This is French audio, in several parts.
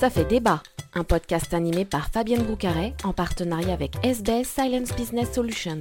Ça fait débat, un podcast animé par Fabienne Broucaret en partenariat avec SBS Silence Business Solutions.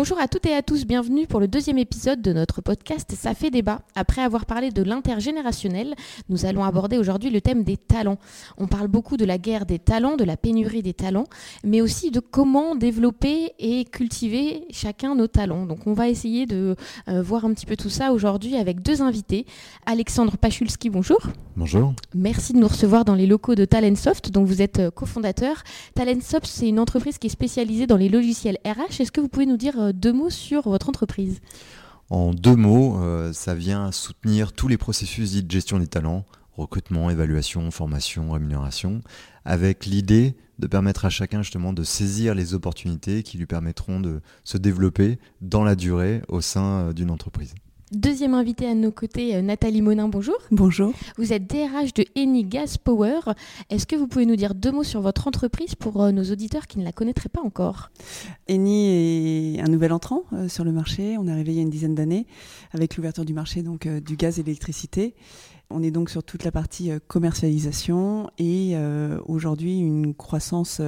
Bonjour à toutes et à tous, bienvenue pour le deuxième épisode de notre podcast Ça fait débat. Après avoir parlé de l'intergénérationnel, nous allons aborder aujourd'hui le thème des talents. On parle beaucoup de la guerre des talents, de la pénurie des talents, mais aussi de comment développer et cultiver chacun nos talents. Donc on va essayer de euh, voir un petit peu tout ça aujourd'hui avec deux invités. Alexandre Pachulski, bonjour. Bonjour. Merci de nous recevoir dans les locaux de Talentsoft, dont vous êtes euh, cofondateur. Talentsoft, c'est une entreprise qui est spécialisée dans les logiciels RH. Est-ce que vous pouvez nous dire euh, deux mots sur votre entreprise En deux mots, euh, ça vient soutenir tous les processus dits de gestion des talents, recrutement, évaluation, formation, rémunération, avec l'idée de permettre à chacun justement de saisir les opportunités qui lui permettront de se développer dans la durée au sein d'une entreprise. Deuxième invité à nos côtés, euh, Nathalie Monin, bonjour. Bonjour. Vous êtes DRH de Eni Gas Power. Est-ce que vous pouvez nous dire deux mots sur votre entreprise pour euh, nos auditeurs qui ne la connaîtraient pas encore? Eni est un nouvel entrant euh, sur le marché. On est arrivé il y a une dizaine d'années avec l'ouverture du marché donc, du gaz et de l'électricité. On est donc sur toute la partie commercialisation et aujourd'hui une croissance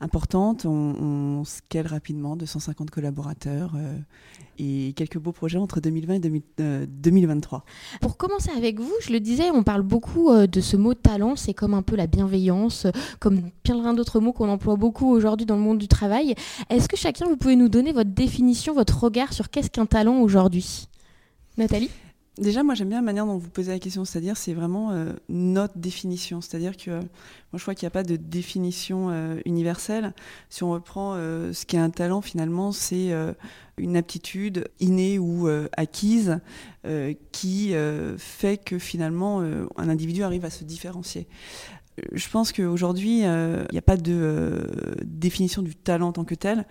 importante. On, scale rapidement, 250 collaborateurs et quelques beaux projets entre 2020 et 2023. Euh, Pour commencer avec vous, je le disais, on parle beaucoup euh, de ce mot talent, c'est comme un peu la bienveillance, comme plein d'autres mots qu'on emploie beaucoup aujourd'hui dans le monde du travail. Est-ce que chacun, vous pouvez nous donner votre définition, votre regard sur qu'est-ce qu'un talent aujourd'hui? Nathalie? Déjà, moi, j'aime bien la manière dont vous posez la question, c'est-à-dire c'est vraiment euh, notre définition. C'est-à-dire que moi, je crois qu'il n'y a pas de définition euh, universelle. Si on reprend euh, ce qu'est un talent, finalement, c'est une aptitude innée ou acquise qui fait que finalement, un individu arrive à se différencier. Je pense qu'aujourd'hui, il n'y a pas de définition du talent en tant que tel.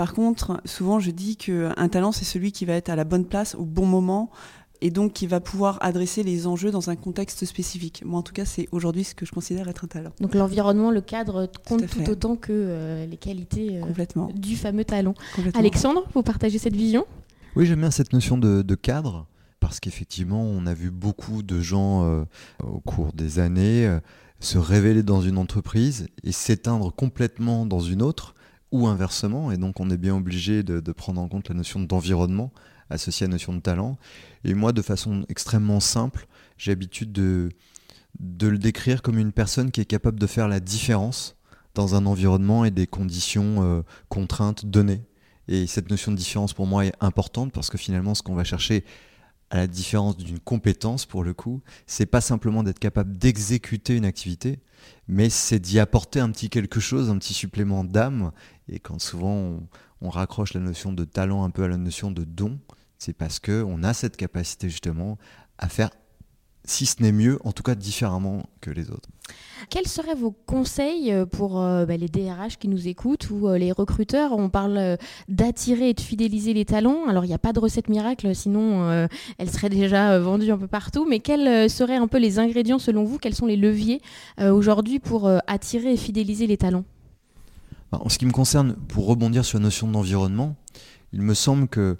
Par contre, souvent, je dis qu'un talent, c'est celui qui va être à la bonne place au bon moment, et donc qui va pouvoir adresser les enjeux dans un contexte spécifique. Moi, en tout cas, c'est aujourd'hui ce que je considère être un talent. Donc l'environnement, le cadre compte tout, autant que euh, les qualités euh, du fameux talent. Alexandre, vous partagez cette vision? Oui, j'aime bien cette notion de, cadre parce qu'effectivement, on a vu beaucoup de gens euh, au cours des années se révéler dans une entreprise et s'éteindre complètement dans une autre ou inversement. Et donc, on est bien obligé de, de prendre en compte la notion d'environnement associé à la notion de talent. Et moi, de façon extrêmement simple, j'ai l'habitude de, le décrire comme une personne qui est capable de faire la différence dans un environnement et des conditions euh, contraintes données. Et cette notion de différence pour moi est importante parce que finalement, ce qu'on va chercher à la différence d'une compétence, pour le coup, c'est pas simplement d'être capable d'exécuter une activité, mais c'est d'y apporter un petit quelque chose, un petit supplément d'âme. Et quand souvent on, raccroche la notion de talent un peu à la notion de don, c'est parce qu'on a cette capacité justement à faire, si ce n'est mieux, en tout cas différemment que les autres. Quels seraient vos conseils euh, pour euh, bah, les DRH qui nous écoutent ou euh, les recruteurs? On parle d'attirer et de fidéliser les talents. Alors il n'y a pas de recette miracle, sinon elle serait déjà vendue un peu partout. Mais quels seraient un peu les ingrédients selon vous? Quels sont les leviers aujourd'hui pour attirer et fidéliser les talents? En ce qui me concerne, pour rebondir sur la notion d'environnement, il me semble que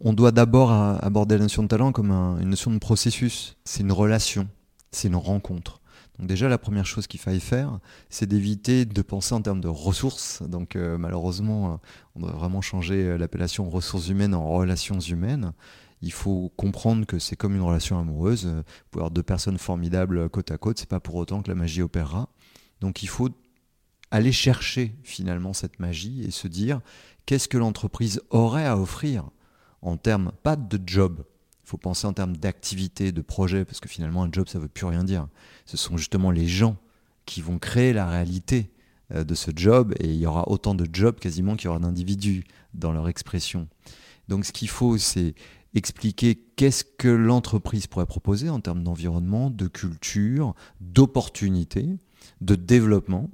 on doit d'abord aborder la notion de talent comme une notion de processus. C'est une relation, c'est une rencontre. Donc déjà, la première chose qu'il faille faire, c'est d'éviter de penser en termes de ressources. Donc euh, malheureusement, euh, on doit vraiment changer euh, l'appellation ressources humaines en relations humaines. Il faut comprendre que c'est comme une relation amoureuse. Vous pouvez avoir deux personnes formidables côte à côte, c'est pas pour autant que la magie opérera. Donc il faut aller chercher finalement cette magie et se dire qu'est-ce que l'entreprise aurait à offrir en termes, pas de job, il faut penser en termes d'activité, de projet, parce que finalement un job ça veut plus rien dire. Ce sont justement les gens qui vont créer la réalité euh, de ce job et il y aura autant de jobs quasiment qu'il y aura d'individus dans leur expression. Donc ce qu'il faut c'est expliquer qu'est-ce que l'entreprise pourrait proposer en termes d'environnement, de culture, d'opportunités, de développement.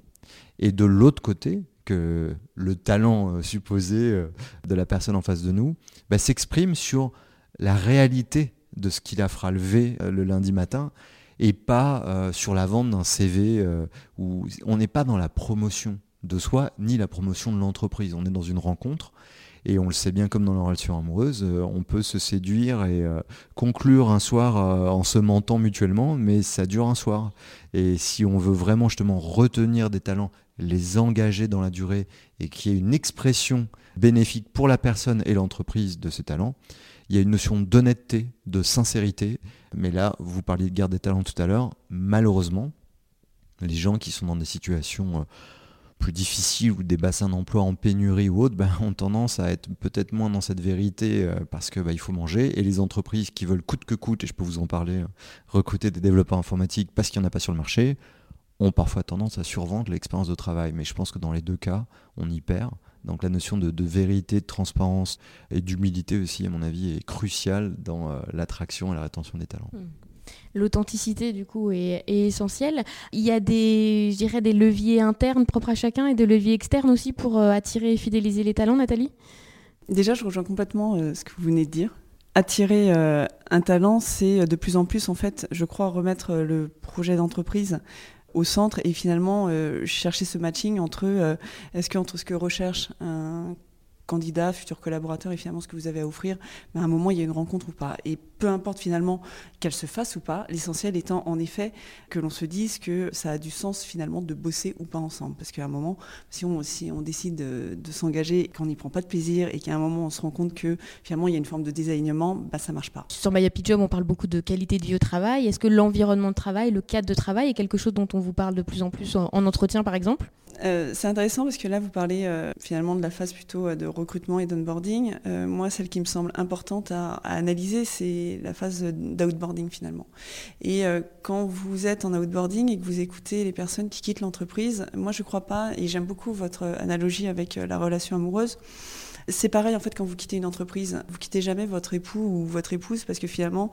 Et de l'autre côté, que le talent euh, supposé euh, de la personne en face de nous bah, s'exprime sur la réalité de ce qui la fera lever euh, le lundi matin et pas sur la vente d'un CV où on n'est pas dans la promotion de soi ni la promotion de l'entreprise. On est dans une rencontre Et on le sait bien comme dans la relation amoureuse, euh, on peut se séduire et euh, conclure un soir euh, en se mentant mutuellement, mais ça dure un soir. Et si on veut vraiment justement retenir des talents, les engager dans la durée et qu'il y ait une expression bénéfique pour la personne et l'entreprise de ces talents, il y a une notion d'honnêteté, de sincérité. Mais là, vous parliez de garde des talents tout à l'heure, malheureusement, les gens qui sont dans des situations plus difficiles ou des bassins d'emploi en pénurie ou autre, ben, ont tendance à être peut-être moins dans cette vérité euh, parce que ben, il faut manger. Et les entreprises qui veulent coûte que coûte, et je peux vous en parler, euh, recruter des développeurs informatiques parce qu'il n'y en a pas sur le marché, ont parfois tendance à survendre l'expérience de travail. Mais je pense que dans les deux cas, on y perd. Donc la notion de, vérité, de transparence et d'humilité aussi, à mon avis, est cruciale dans euh, l'attraction et la rétention des talents. Hmm l'authenticité du coup est, essentielle. Il y a des, je des leviers internes propres à chacun et des leviers externes aussi pour euh, attirer et fidéliser les talents, Nathalie? Déjà, je rejoins complètement euh, ce que vous venez de dire. Attirer euh, un talent, c'est de plus en plus, en fait, je crois, remettre le projet d'entreprise au centre et finalement chercher ce matching entre est-ce que entre ce que recherche un candidat, futur collaborateur et finalement ce que vous avez à offrir, mais à un moment il y a une rencontre ou pas. Et peu importe finalement qu'elle se fasse ou pas, l'essentiel étant en effet que l'on se dise que ça a du sens finalement de bosser ou pas ensemble. Parce qu'à un moment, si on, si on décide de, s'engager, qu'on n'y prend pas de plaisir et qu'à un moment on se rend compte que finalement il y a une forme de désalignement, bah, ça marche pas. Sur Mayapi Job, on parle beaucoup de qualité de vie au travail. Est-ce que l'environnement de travail, le cadre de travail est quelque chose dont on vous parle de plus en plus en, entretien par exemple? Euh, c'est intéressant parce que là, vous parlez euh, finalement de la phase plutôt euh, de recrutement et d'onboarding. moi, celle qui me semble importante à, analyser, c'est la phase d'outboarding finalement. Et quand vous êtes en outboarding et que vous écoutez les personnes qui quittent l'entreprise, moi, je ne crois pas, et j'aime beaucoup votre analogie avec la relation amoureuse, c'est pareil en fait quand vous quittez une entreprise, vous quittez jamais votre époux ou votre épouse parce que finalement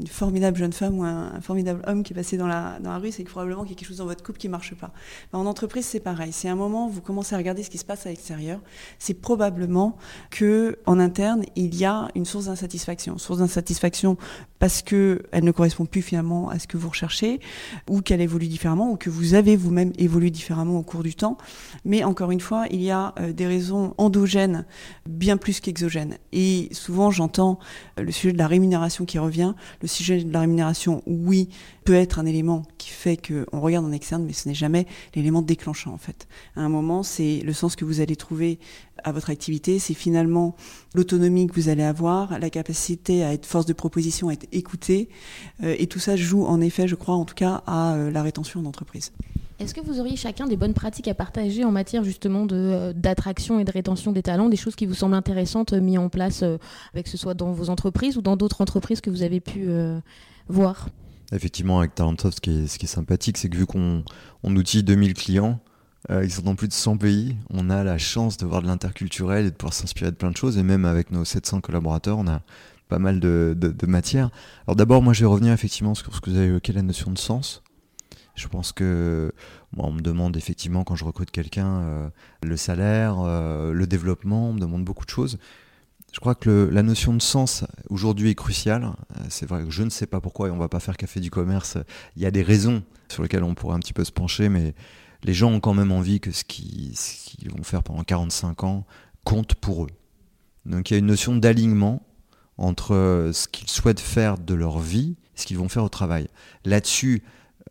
une formidable jeune femme ou un, formidable homme qui est passé dans la, dans la rue, c'est que probablement qu'il y a quelque chose dans votre couple qui ne marche pas. en entreprise, c'est pareil. C'est un moment vous commencez à regarder ce qui se passe à l'extérieur. C'est probablement que en interne, il y a une source d'insatisfaction. Source d'insatisfaction parce qu'elle ne correspond plus finalement à ce que vous recherchez, ou qu'elle évolue différemment, ou que vous avez vous-même évolué différemment au cours du temps. Mais encore une fois, il y a euh, des raisons endogènes bien plus qu'exogènes. Et souvent, j'entends euh, le sujet de la rémunération qui revient. Sujet de la rémunération, oui, peut être un élément qui fait qu'on regarde en externe, mais ce n'est jamais l'élément déclenchant en fait. À un moment, c'est le sens que vous allez trouver à votre activité, c'est finalement l'autonomie que vous allez avoir, la capacité à être force de proposition, à être écouté, euh, et tout ça joue en effet, je crois, en tout cas, à euh, la rétention d'entreprise. Est-ce que vous auriez chacun des bonnes pratiques à partager en matière justement euh, d'attraction et de rétention des talents, des choses qui vous semblent intéressantes mises en place, avec que ce soit dans vos entreprises ou dans d'autres entreprises que vous avez pu voir? Effectivement, avec Talentsoft, ce qui est, ce qui est sympathique, c'est que vu qu'on on outille 2000 clients, euh, ils sont dans plus de 100 pays, on a la chance de voir de l'interculturel et de pouvoir s'inspirer de plein de choses. Et même avec nos 700 collaborateurs, on a pas mal de, de, matière. Alors d'abord, moi, je vais revenir effectivement sur ce que vous avez évoqué, la notion de sens. Je pense que moi, on me demande effectivement quand je recrute quelqu'un euh, le salaire, euh, le développement, on me demande beaucoup de choses. Je crois que la notion de sens aujourd'hui est cruciale. Euh, c'est vrai que je ne sais pas pourquoi et on va pas faire café du commerce. Il y a des raisons sur lesquelles on pourrait un petit peu se pencher, mais les gens ont quand même envie que ce qu'ils vont faire pendant 45 ans compte pour eux. Donc il y a une notion d'alignement entre ce qu'ils souhaitent faire de leur vie et ce qu'ils vont faire au travail. Là-dessus,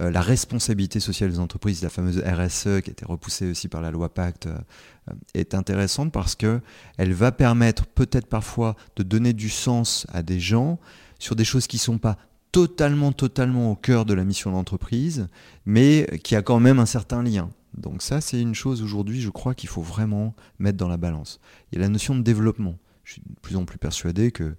euh, la responsabilité sociale des entreprises, la fameuse RSE qui a été repoussée aussi par la loi Pacte, euh, est intéressante parce que elle va permettre peut-être parfois de donner du sens à des gens sur des choses qui ne sont pas totalement, totalement au cœur de la mission de l'entreprise, mais qui a quand même un certain lien. Donc ça, c'est une chose aujourd'hui, je crois qu'il faut vraiment mettre dans la balance. Il y a la notion de développement. Je suis de plus en plus persuadé que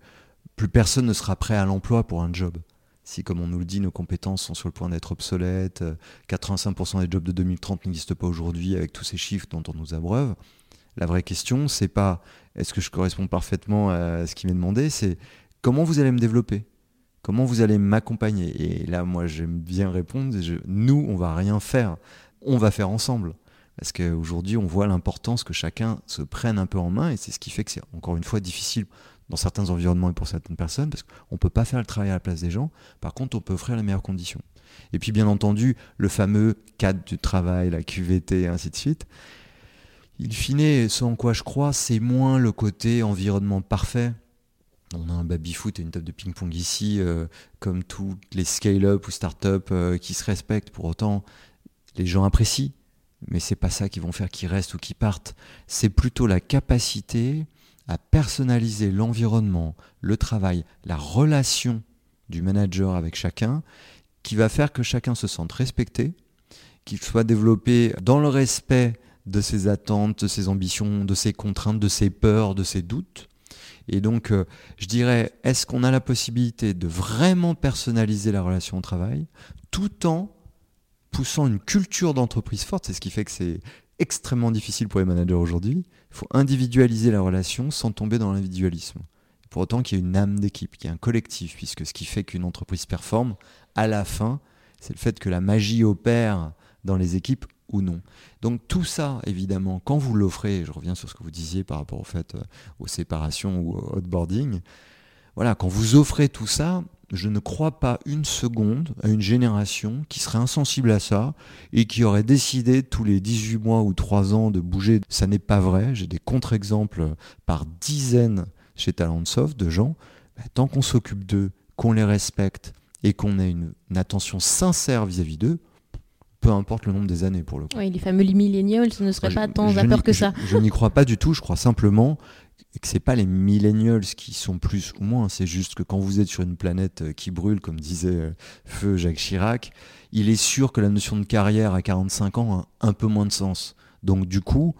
plus personne ne sera prêt à l'emploi pour un job si, comme on nous le dit, nos compétences sont sur le point d'être obsolètes, 85% euh, des jobs de 2030 n'existent pas aujourd'hui avec tous ces chiffres dont on nous abreuve, la vraie question, c'est pas est-ce que je corresponds parfaitement à ce qui m'est demandé, c'est comment vous allez me développer? Comment vous allez m'accompagner? Et là, moi, j'aime bien répondre, nous, on va rien faire, on va faire ensemble. Parce qu'aujourd'hui, on voit l'importance que chacun se prenne un peu en main, et c'est ce qui fait que c'est encore une fois difficile dans certains environnements et pour certaines personnes, parce qu'on ne peut pas faire le travail à la place des gens. Par contre, on peut offrir les meilleures conditions. Et puis, bien entendu, le fameux cadre du travail, la QVT, et ainsi de suite. Il finit, ce en quoi je crois, c'est moins le côté environnement parfait. On a un baby-foot et une table de ping-pong ici, euh, comme tous les scale-up ou start-up euh, qui se respectent. Pour autant, les gens apprécient, mais c'est pas ça qui vont faire qu'ils restent ou qu'ils partent. C'est plutôt la capacité à personnaliser l'environnement, le travail, la relation du manager avec chacun, qui va faire que chacun se sente respecté, qu'il soit développé dans le respect de ses attentes, de ses ambitions, de ses contraintes, de ses peurs, de ses doutes. Et donc, euh, je dirais, est-ce qu'on a la possibilité de vraiment personnaliser la relation au travail tout en poussant une culture d'entreprise forte? C'est ce qui fait que c'est extrêmement difficile pour les managers aujourd'hui. Il faut individualiser la relation sans tomber dans l'individualisme. Pour autant qu'il y ait une âme d'équipe, qu'il y ait un collectif, puisque ce qui fait qu'une entreprise performe, à la fin, c'est le fait que la magie opère dans les équipes ou non. Donc tout ça, évidemment, quand vous l'offrez, je reviens sur ce que vous disiez par rapport au fait euh, aux séparations ou au outboarding, voilà, quand vous offrez tout ça, je ne crois pas une seconde à une génération qui serait insensible à ça et qui aurait décidé tous les 18 mois ou 3 ans de bouger. Ça n'est pas vrai. J'ai des contre-exemples par dizaines chez Talentsoft de gens. Bah, tant qu'on s'occupe d'eux, qu'on les respecte et qu'on ait une, attention sincère vis-à-vis d'eux, peu importe le nombre des années pour le coup. Oui, les fameux millennials, ce ne serait pas tant vapeur que ça. Je, n'y crois pas du tout. Je crois simplement que c'est pas les millennials qui sont plus ou moins. C'est juste que quand vous êtes sur une planète euh, qui brûle, comme disait euh, Feu Jacques Chirac, il est sûr que la notion de carrière à 45 ans a un peu moins de sens. Donc du coup,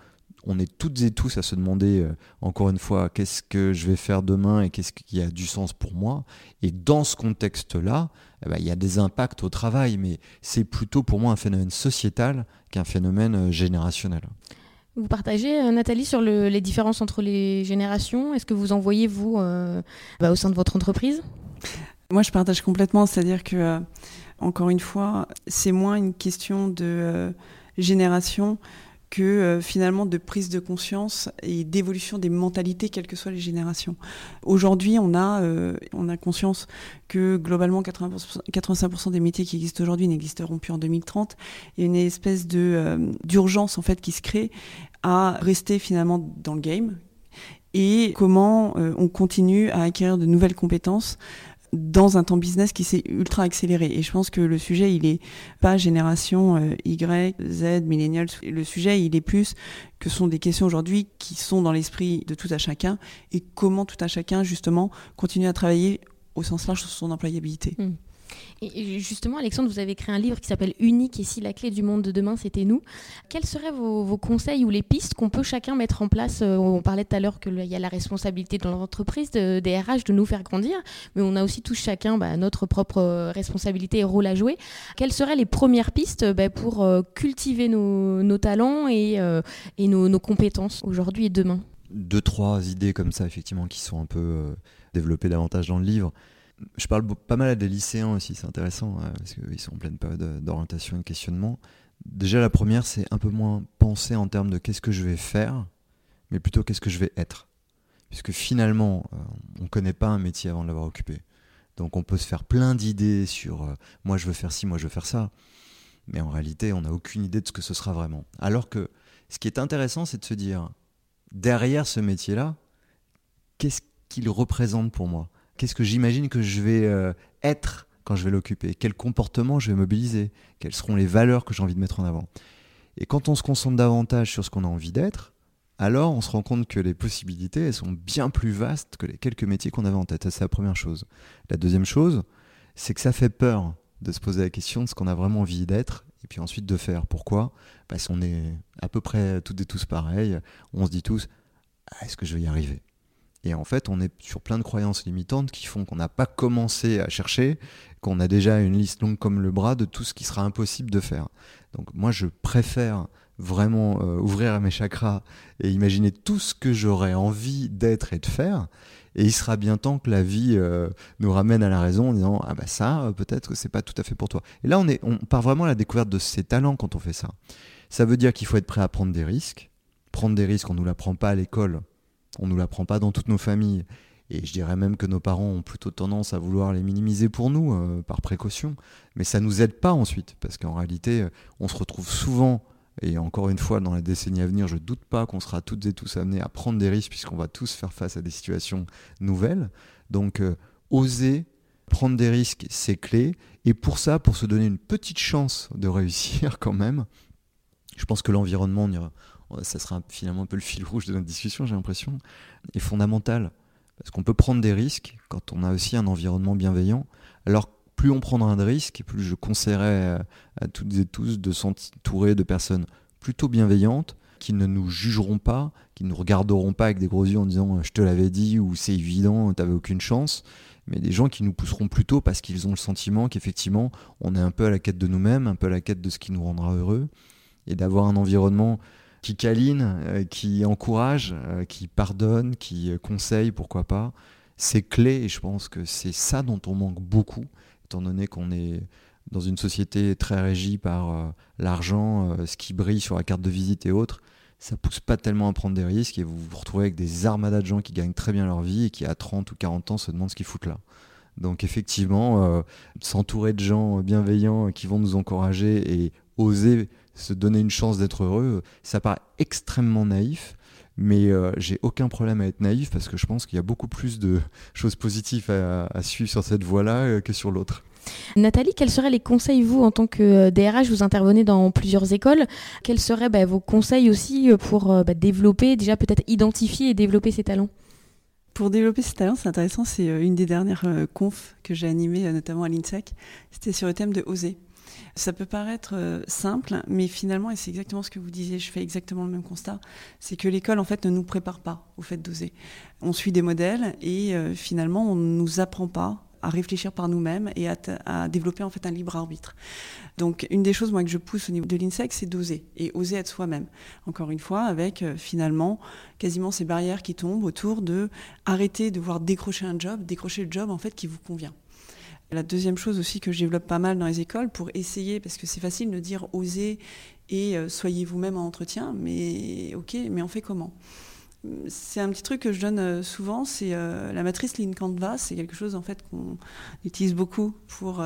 on est toutes et tous à se demander, euh, encore une fois, qu'est-ce que je vais faire demain et qu'est-ce qui a du sens pour moi. Et dans ce contexte-là, eh ben, il y a des impacts au travail, mais c'est plutôt pour moi un phénomène sociétal qu'un phénomène générationnel. Vous partagez, euh, Nathalie, sur les différences entre les générations? Est-ce que vous en voyez, vous, bah, au sein de votre entreprise? Moi, je partage complètement. C'est-à-dire que, encore une fois, c'est moins une question de génération que euh, finalement de prise de conscience et d'évolution des mentalités, quelles que soient les générations. Aujourd'hui, on a, euh, on a conscience que globalement 80%, 85% des métiers qui existent aujourd'hui n'existeront plus en 2030. Il y a une espèce de euh, d'urgence en fait qui se crée à rester finalement dans le game et comment on continue à acquérir de nouvelles compétences dans un temps business qui s'est ultra accéléré. Et je pense que le sujet, il est pas génération euh, Y, Z, millennials. Le sujet, il est plus que sont des questions aujourd'hui qui sont dans l'esprit de tout à chacun et comment tout à chacun, justement, continue à travailler au sens large sur son employabilité. Mmh. Et justement, Alexandre, vous avez créé un livre qui s'appelle Unique et si la clé du monde de demain, c'était nous. Quels seraient vos, conseils ou les pistes qu'on peut chacun mettre en place euh, On parlait tout à l'heure qu'il y a la responsabilité dans l'entreprise, de, des RH, de nous faire grandir, mais on a aussi tous chacun bah, notre propre euh, responsabilité et rôle à jouer. Quelles seraient les premières pistes bah, pour euh, cultiver nos, talents et, nos compétences aujourd'hui et demain? Deux, trois idées comme ça, effectivement, qui sont un peu développées davantage dans le livre je parle pas mal à des lycéens aussi, c'est intéressant, hein, parce qu'ils sont en pleine période d'orientation et de questionnement. Déjà, la première, c'est un peu moins penser en termes de qu'est-ce que je vais faire, mais plutôt qu'est-ce que je vais être. Puisque finalement, euh, on ne connaît pas un métier avant de l'avoir occupé. Donc on peut se faire plein d'idées sur euh, moi je veux faire ci, moi je veux faire ça. Mais en réalité, on n'a aucune idée de ce que ce sera vraiment. Alors que ce qui est intéressant, c'est de se dire, derrière ce métier-là, qu'est-ce qu'il représente pour moi? Qu'est-ce que j'imagine que je vais euh, être quand je vais l'occuper? Quel comportement je vais mobiliser? Quelles seront les valeurs que j'ai envie de mettre en avant? Et quand on se concentre davantage sur ce qu'on a envie d'être, alors on se rend compte que les possibilités, elles sont bien plus vastes que les quelques métiers qu'on avait en tête. C'est la première chose. La deuxième chose, c'est que ça fait peur de se poser la question de ce qu'on a vraiment envie d'être et puis ensuite de faire. Pourquoi? Parce qu'on est à peu près toutes et tous pareils. On se dit tous, ah, est-ce que je vais y arriver? Et en fait, on est sur plein de croyances limitantes qui font qu'on n'a pas commencé à chercher, qu'on a déjà une liste longue comme le bras de tout ce qui sera impossible de faire. Donc moi, je préfère vraiment euh, ouvrir mes chakras et imaginer tout ce que j'aurais envie d'être et de faire. Et il sera bien temps que la vie euh, nous ramène à la raison en disant ah bah ça euh, peut-être que c'est pas tout à fait pour toi. Et là on est on part vraiment à la découverte de ses talents quand on fait ça. Ça veut dire qu'il faut être prêt à prendre des risques. Prendre des risques, on nous l'apprend pas à l'école on ne nous l'apprend pas dans toutes nos familles. Et je dirais même que nos parents ont plutôt tendance à vouloir les minimiser pour nous, euh, par précaution. Mais ça ne nous aide pas ensuite, parce qu'en réalité, euh, on se retrouve souvent Et encore une fois, dans la décennie à venir, je ne doute pas qu'on sera toutes et tous amenés à prendre des risques puisqu'on va tous faire face à des situations nouvelles. Donc, euh, oser prendre des risques, c'est clé. Et pour ça, pour se donner une petite chance de réussir quand même, je pense que l'environnement, ça sera finalement un peu le fil rouge de notre discussion, j'ai l'impression, est fondamental. Parce qu'on peut prendre des risques quand on a aussi un environnement bienveillant. Alors, plus on prendra de risques, plus je conseillerais à toutes et tous de s'entourer de personnes plutôt bienveillantes, qui ne nous jugeront pas, qui ne nous regarderont pas avec des gros yeux en disant je te l'avais dit ou c'est évident, t'avais aucune chance, mais des gens qui nous pousseront plutôt parce qu'ils ont le sentiment qu'effectivement on est un peu à la quête de nous-mêmes, un peu à la quête de ce qui nous rendra heureux, et d'avoir un environnement qui câline, euh, qui encourage, euh, qui pardonne, qui euh, conseille, pourquoi pas, c'est clé et je pense que c'est ça dont on manque beaucoup, étant donné qu'on est dans une société très régie par l'argent, ce qui brille sur la carte de visite et autres, ça pousse pas tellement à prendre des risques et vous vous retrouvez avec des armadas de gens qui gagnent très bien leur vie et qui à 30 ou 40 ans se demandent ce qu'ils foutent là. Donc effectivement, s'entourer de gens bienveillants qui vont nous encourager et oser se donner une chance d'être heureux, ça paraît extrêmement naïf, mais euh, j'ai aucun problème à être naïf parce que je pense qu'il y a beaucoup plus de choses positives à, suivre sur cette voie-là euh, que sur l'autre. Nathalie, quels seraient les conseils, vous, en tant que DRH, euh, vous intervenez dans plusieurs écoles, quels seraient bah, vos conseils aussi pour bah, développer, déjà peut-être identifier et développer ces talents? Pour développer ces talents, c'est intéressant, c'est une des dernières confs que j'ai animées, notamment à l'INSEC, c'était sur le thème de oser. Ça peut paraître euh, simple, mais finalement, et c'est exactement ce que vous disiez, je fais exactement le même constat, c'est que l'école, en fait, ne nous prépare pas au fait d'oser. On suit des modèles et euh, finalement, on ne nous apprend pas à réfléchir par nous-mêmes et à, développer en fait un libre arbitre. Donc une des choses moi que je pousse au niveau de l'INSEC, c'est d'oser et oser être soi-même. Encore une fois, avec euh, finalement quasiment ces barrières qui tombent autour de arrêter de voir décrocher un job, décrocher le job en fait qui vous convient. La deuxième chose aussi que je développe pas mal dans les écoles pour essayer, parce que c'est facile de dire osez et euh, soyez vous-même en entretien, mais ok, mais on fait comment? C'est un petit truc que je donne euh, souvent, c'est euh, la matrice Lean Canvas. C'est quelque chose en fait qu'on utilise beaucoup pour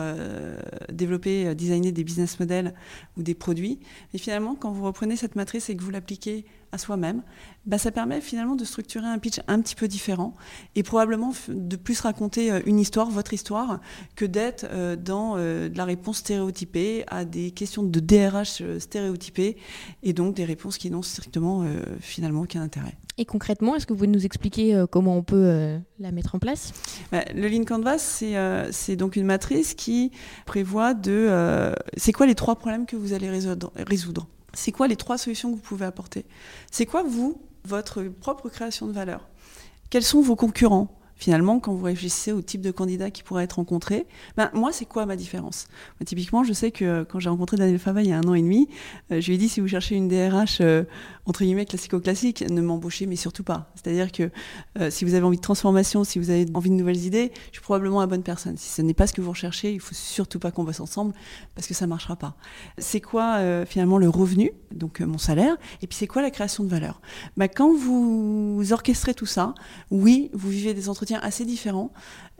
développer, designer des business models ou des produits. Et finalement, quand vous reprenez cette matrice et que vous l'appliquez à soi-même, bah, ça permet finalement de structurer un pitch un petit peu différent et probablement de plus raconter euh, une histoire, votre histoire, que d'être euh, dans euh, de la réponse stéréotypée à des questions de DRH stéréotypées et donc des réponses qui n'ont strictement finalement aucun intérêt. Et concrètement, est-ce que vous pouvez nous expliquer comment on peut la mettre en place? Bah, Le Lean Canvas, c'est donc une matrice qui prévoit de... c'est quoi les trois problèmes que vous allez résoudre? C'est quoi les trois solutions que vous pouvez apporter? C'est quoi, vous, votre propre création de valeur? Quels sont vos concurrents? Finalement, quand vous réfléchissez au type de candidat qui pourrait être rencontré, ben, moi, c'est quoi ma différence? Typiquement, je sais que euh, quand j'ai rencontré Daniel Fava il y a un an et demi, euh, je lui ai dit si vous cherchez une DRH euh, entre guillemets classico-classique, ne m'embauchez mais surtout pas. C'est-à-dire que si vous avez envie de transformation, si vous avez envie de nouvelles idées, je suis probablement la bonne personne. Si ce n'est pas ce que vous recherchez, il faut surtout pas qu'on bosse ensemble parce que ça marchera pas. C'est quoi finalement le revenu, donc mon salaire, et puis c'est quoi la création de valeur? Ben, Quand vous orchestrez tout ça, oui, vous vivez des assez différents.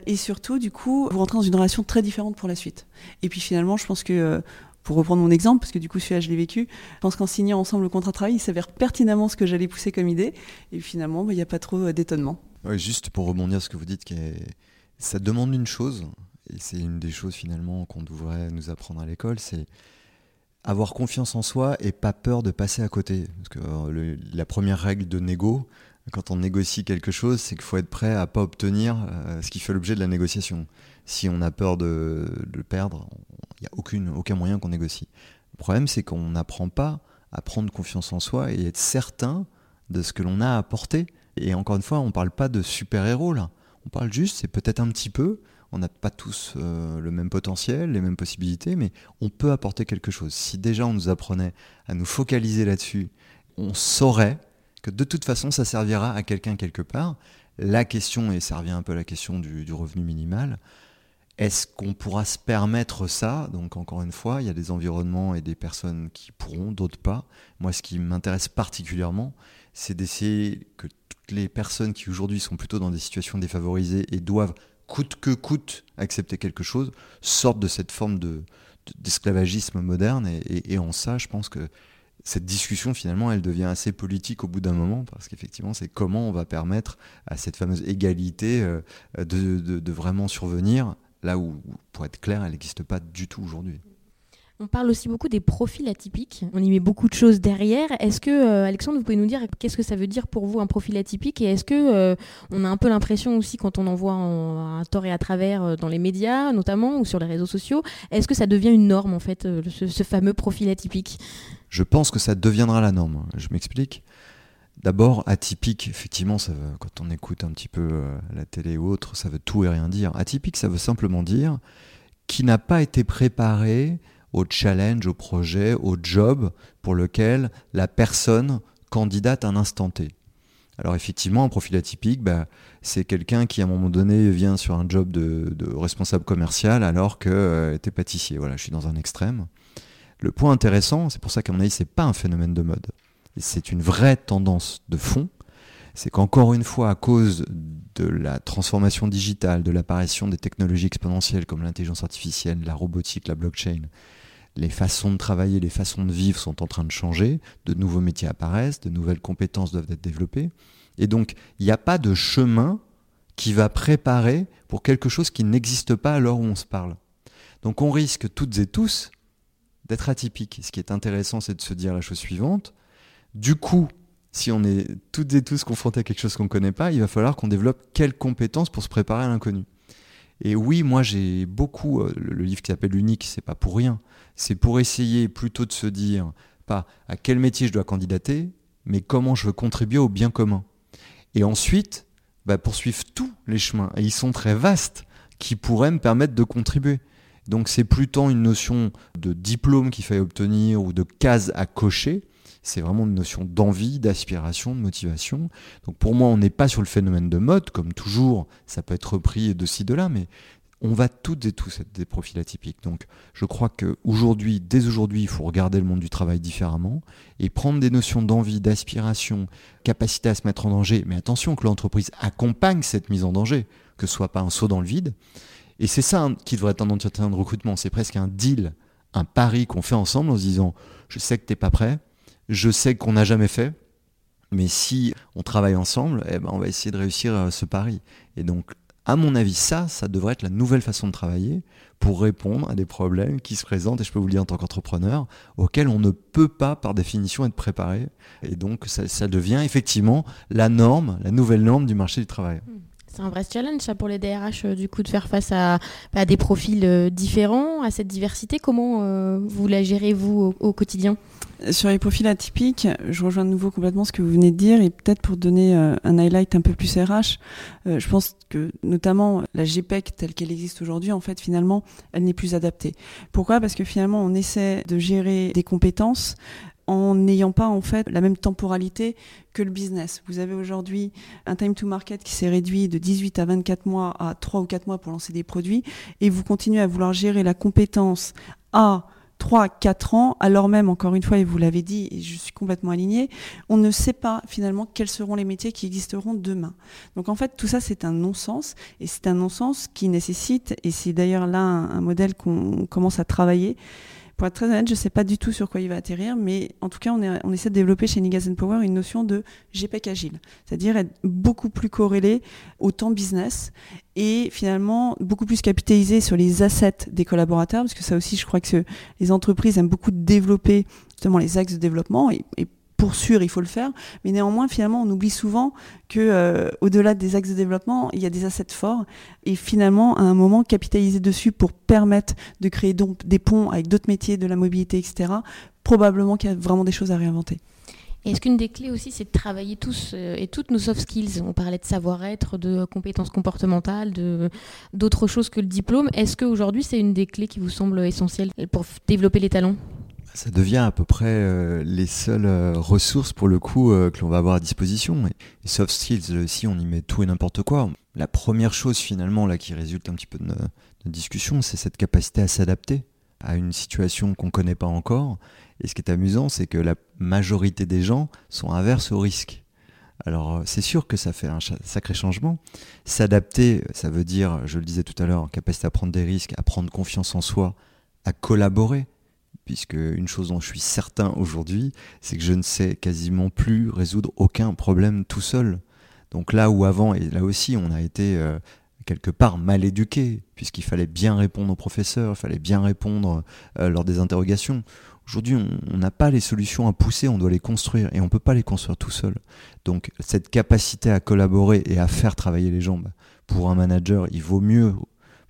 Et surtout, du coup, vous rentrez dans une relation très différente pour la suite. Et puis finalement, je pense que euh, pour reprendre mon exemple, parce que du coup celui-là je l'ai vécu, je pense qu'en signant ensemble le contrat de travail, il s'avère pertinemment ce que j'allais pousser comme idée, et finalement bah, il n'y a pas trop euh, d'étonnement. juste pour rebondir sur ce que vous dites, ça demande une chose, et c'est une des choses finalement qu'on devrait nous apprendre à l'école, c'est avoir confiance en soi et pas peur de passer à côté. Parce que euh, la première règle de négo, quand on négocie quelque chose, c'est qu'il faut être prêt à pas obtenir euh, ce qui fait l'objet de la négociation. Si on a peur de, le perdre, il n'y a aucun moyen qu'on négocie. Le problème, c'est qu'on n'apprend pas à prendre confiance en soi et être certain de ce que l'on a apporté. Et encore une fois, on ne parle pas de super-héros là. On parle juste, c'est peut-être un petit peu, on n'a pas tous euh, le même potentiel, les mêmes possibilités, mais on peut apporter quelque chose. Si déjà on nous apprenait à nous focaliser là-dessus, on saurait de toute façon, ça servira à quelqu'un quelque part. La question, et ça revient un peu à la question du, revenu minimal, est-ce qu'on pourra se permettre ça? Donc encore une fois, il y a des environnements et des personnes qui pourront, d'autres pas. Moi, ce qui m'intéresse particulièrement, c'est d'essayer que toutes les personnes qui aujourd'hui sont plutôt dans des situations défavorisées et doivent coûte que coûte accepter quelque chose, sortent de cette forme de, d'esclavagisme moderne. Et, en ça, je pense que cette discussion, finalement, elle devient assez politique au bout d'un moment, parce qu'effectivement, c'est comment on va permettre à cette fameuse égalité euh, de, vraiment survenir, là où, pour être clair, elle n'existe pas du tout aujourd'hui. On parle aussi beaucoup des profils atypiques. On y met beaucoup de choses derrière. Est-ce que, euh, Alexandre, vous pouvez nous dire qu'est-ce que ça veut dire pour vous un profil atypique? Et est-ce que euh, on a un peu l'impression aussi, quand on en voit un tort et à travers dans les médias, notamment, ou sur les réseaux sociaux, est-ce que ça devient une norme, en fait, ce, fameux profil atypique? Je pense que ça deviendra la norme. Je m'explique. D'abord, atypique, effectivement, ça quand on écoute un petit peu la télé ou autre, ça veut tout et rien dire. Atypique, ça veut simplement dire qui n'a pas été préparé au challenge, au projet, au job pour lequel la personne candidate un instant T. Alors effectivement, un profil atypique, bah, c'est quelqu'un qui à un moment donné vient sur un job de, responsable commercial alors que euh, était pâtissier. Voilà, je suis dans un extrême. Le point intéressant, c'est pour ça qu'à mon avis, c'est pas un phénomène de mode. C'est une vraie tendance de fond. C'est qu'encore une fois, à cause de la transformation digitale, de l'apparition des technologies exponentielles comme l'intelligence artificielle, la robotique, la blockchain, les façons de travailler, les façons de vivre sont en train de changer, de nouveaux métiers apparaissent, de nouvelles compétences doivent être développées. Et donc, il n'y a pas de chemin qui va préparer pour quelque chose qui n'existe pas à l'heure où on se parle. Donc on risque toutes et tous d'être atypiques. Ce qui est intéressant, c'est de se dire la chose suivante. Du coup, si on est toutes et tous confrontés à quelque chose qu'on ne connaît pas, il va falloir qu'on développe quelles compétences pour se préparer à l'inconnu. Et oui, moi j'ai beaucoup, euh, le livre qui s'appelle Unique, c'est pas pour rien. C'est pour essayer plutôt de se dire, pas à quel métier je dois candidater, mais comment je veux contribuer au bien commun. Et ensuite, bah, poursuivre tous les chemins, et ils sont très vastes, qui pourraient me permettre de contribuer. Donc c'est plutôt une notion de diplôme qu'il faille obtenir ou de case à cocher, c'est vraiment une notion d'envie, d'aspiration, de motivation. Donc pour moi, on n'est pas sur le phénomène de mode, comme toujours, ça peut être repris de ci, de là, mais on va toutes et tous être des profils atypiques. Donc je crois qu'aujourd'hui, dès aujourd'hui, il faut regarder le monde du travail différemment et prendre des notions d'envie, d'aspiration, capacité à se mettre en danger. Mais attention que l'entreprise accompagne cette mise en danger, que ce soit pas un saut dans le vide. Et c'est ça qui devrait être un entretien de recrutement. C'est presque un deal, un pari qu'on fait ensemble en se disant, je sais que tu n'es pas prêt, je sais qu'on n'a jamais fait, mais si on travaille ensemble, eh ben on va essayer de réussir euh, ce pari. Et donc, à mon avis, ça, ça devrait être la nouvelle façon de travailler pour répondre à des problèmes qui se présentent, et je peux vous le dire en tant qu'entrepreneur, auxquels on ne peut pas, par définition, être préparé. Et donc, ça, devient effectivement la norme, la nouvelle norme du marché du travail. Hmm. C'est un vrai challenge ça pour les DRH euh, du coup de faire face à, des profils euh, différents, à cette diversité. Comment vous la gérez vous au quotidien? Sur les profils atypiques, je rejoins de nouveau complètement ce que vous venez de dire et peut-être pour donner euh, un highlight un peu plus RH, euh, je pense que notamment la GPEC telle qu'elle existe aujourd'hui, en fait, finalement, elle n'est plus adaptée. Pourquoi? Parce que finalement, on essaie de gérer des compétences en n'ayant pas en fait la même temporalité que le business. Vous avez aujourd'hui un time to market qui s'est réduit de 18 à 24 mois à 3 ou 4 mois pour lancer des produits et vous continuez à vouloir gérer la compétence à 3, 4 ans, alors même, encore une fois, et vous l'avez dit, et je suis complètement alignée, on ne sait pas finalement quels seront les métiers qui existeront demain. Donc en fait, tout ça, c'est un non-sens, et c'est un non-sens qui nécessite, et c'est d'ailleurs là un modèle qu'on commence à travailler, pour être très honnête, je ne sais pas du tout sur quoi il va atterrir, mais en tout cas, on, est, on essaie de développer chez Nigaz Power une notion de GPEC agile, c'est-à-dire être beaucoup plus corrélé au temps business et finalement beaucoup plus capitalisé sur les assets des collaborateurs, parce que ça aussi, je crois que les entreprises aiment beaucoup développer justement les axes de développement et, et pour sûr, il faut le faire. Mais néanmoins, finalement, on oublie souvent que euh, au-delà des axes de développement, il y a des assets forts. Et finalement, à un moment, capitaliser dessus pour permettre de créer des ponts avec d'autres métiers, de la mobilité, etc. Probablement qu'il y a vraiment des choses à réinventer. Est-ce qu'une des clés aussi, c'est de travailler tous euh, et toutes nos soft skills? On parlait de savoir-être, de compétences comportementales, d'autres choses que le diplôme. Est-ce qu'aujourd'hui, c'est une des clés qui vous semble essentielle pour développer les talents? Ça devient à peu près euh, les seules euh, ressources pour le coup euh, que l'on va avoir à disposition. Et, soft skills, aussi, on y met tout et n'importe quoi. La première chose finalement là qui résulte un petit peu de notre, discussion, c'est cette capacité à s'adapter à une situation qu'on ne connaît pas encore. Et ce qui est amusant, c'est que la majorité des gens sont inverses au risque. Alors c'est sûr que ça fait un sacré changement. S'adapter, ça veut dire, je le disais tout à l'heure, capacité à prendre des risques, à prendre confiance en soi, à collaborer puisque une chose dont je suis certain aujourd'hui, c'est que je ne sais quasiment plus résoudre aucun problème tout seul. Donc là où avant, et là aussi on a été euh, quelque part mal éduqué, puisqu'il fallait bien répondre aux professeurs, il fallait bien répondre euh, lors des interrogations. Aujourd'hui, on n'a pas les solutions à pousser, on doit les construire, et on ne peut pas les construire tout seul. Donc cette capacité à collaborer et à faire travailler les gens, bah, pour un manager, il vaut mieux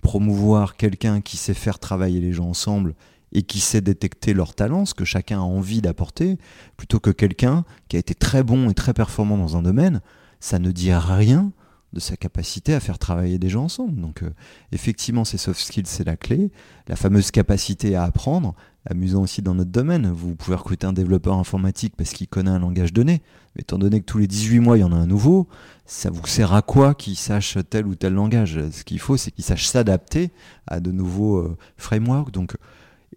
promouvoir quelqu'un qui sait faire travailler les gens ensemble et qui sait détecter leurs talents, ce que chacun a envie d'apporter, plutôt que quelqu'un qui a été très bon et très performant dans un domaine, ça ne dit rien de sa capacité à faire travailler des gens ensemble. Donc euh, effectivement, ces soft skills, c'est la clé. La fameuse capacité à apprendre, amusant aussi dans notre domaine. Vous pouvez recruter un développeur informatique parce qu'il connaît un langage donné, mais étant donné que tous les 18 mois, il y en a un nouveau, ça vous sert à quoi qu'il sache tel ou tel langage? Ce qu'il faut, c'est qu'il sache s'adapter à de nouveaux euh, frameworks. Donc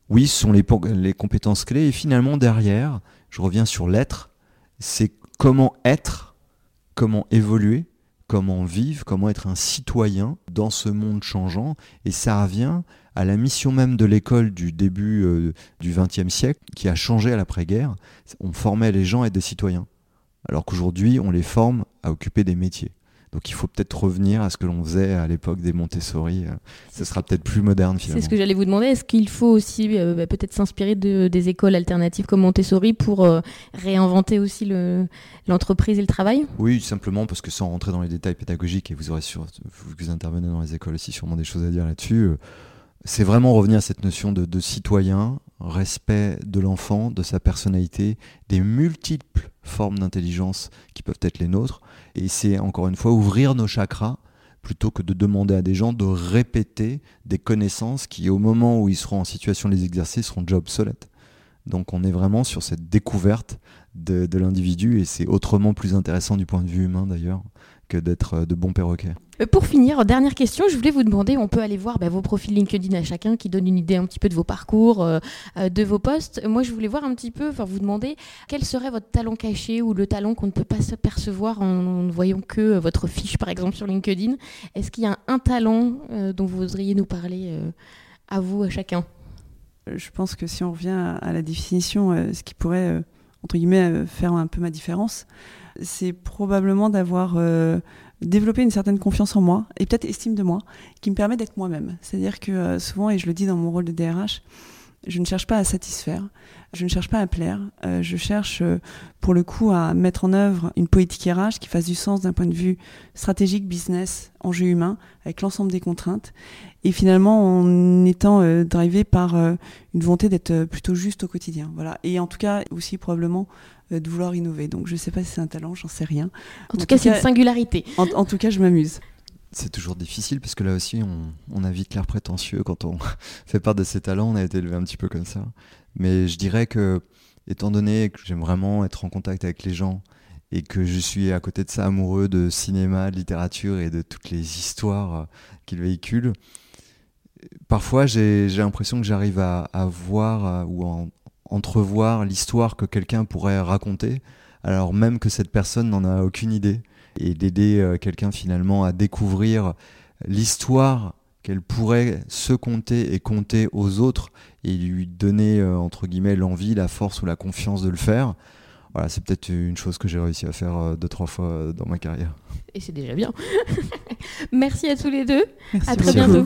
oui, ce sont les, compétences clés. Et finalement, derrière, je reviens sur l'être, c'est comment être, comment évoluer, comment vivre, comment être un citoyen dans ce monde changeant. Et ça revient à la mission même de l'école du début euh, du XXe siècle, qui a changé à l'après-guerre. On formait les gens à être des citoyens, alors qu'aujourd'hui, on les forme à occuper des métiers. Donc il faut peut-être revenir à ce que l'on faisait à l'époque des Montessori. Euh, ce sera peut-être plus moderne finalement. C'est ce que j'allais vous demander. Est-ce qu'il faut aussi euh, bah, peut-être s'inspirer de, des écoles alternatives comme Montessori pour euh, réinventer aussi l'entreprise et le travail? Oui, simplement parce que sans rentrer dans les détails pédagogiques, et vous aurez sur, vous intervenez dans les écoles aussi sûrement des choses à dire là-dessus, c'est vraiment revenir à cette notion de, de citoyen, respect de l'enfant, de sa personnalité, des multiples formes d'intelligence qui peuvent être les nôtres. Et c'est encore une fois ouvrir nos chakras plutôt que de demander à des gens de répéter des connaissances qui, au moment où ils seront en situation de les exercer, seront déjà obsolètes. Donc on est vraiment sur cette découverte de, de l'individu et c'est autrement plus intéressant du point de vue humain d'ailleurs que d'être euh, de bons perroquets. Euh, pour finir, dernière question, je voulais vous demander, on peut aller voir bah, vos profils LinkedIn à chacun qui donne une idée un petit peu de vos parcours, euh, de vos postes. Moi, je voulais voir un petit peu, enfin vous demander quel serait votre talent caché ou le talent qu'on ne peut pas s'apercevoir en, ne voyant que votre fiche, par exemple, sur LinkedIn. Est-ce qu'il y a un, talent dont vous voudriez nous parler à vous, à chacun? Je pense que si on revient à la définition, ce qui pourrait, entre guillemets, faire un peu ma différence, c'est probablement d'avoir euh, développé une certaine confiance en moi et peut-être estime de moi qui me permet d'être moi-même. C'est-à-dire que euh, souvent, et je le dis dans mon rôle de DRH, je ne cherche pas à satisfaire, je ne cherche pas à plaire, euh, je cherche pour le coup à mettre en œuvre une politique RH qui fasse du sens d'un point de vue stratégique, business, enjeu humain, avec l'ensemble des contraintes. Et finalement, en étant drivé par une volonté d'être plutôt juste au quotidien. Voilà. Et en tout cas, aussi probablement de vouloir innover. Donc je ne sais pas si c'est un talent, j'en sais rien. En, tout, cas, c'est une singularité. En, tout cas, je m'amuse. C'est toujours difficile parce que là aussi, on, a vite l'air prétentieux quand on fait part de ses talents. On a été élevé un petit peu comme ça. Mais je dirais que, étant donné que j'aime vraiment être en contact avec les gens et que je suis à côté de ça amoureux de cinéma, de littérature et de toutes les histoires euh, qu'ils véhiculent, parfois j'ai l'impression que j'arrive à, à, voir euh, ou à, entrevoir l'histoire que quelqu'un pourrait raconter, alors même que cette personne n'en a aucune idée, et d'aider euh, quelqu'un finalement à découvrir l'histoire qu'elle pourrait se compter et compter aux autres, et lui donner, euh, entre guillemets, l'envie, la force ou la confiance de le faire. Voilà, c'est peut-être une chose que j'ai réussi à faire euh, deux, trois fois dans ma carrière. Et c'est déjà bien. Merci à tous les deux. Merci à très bientôt.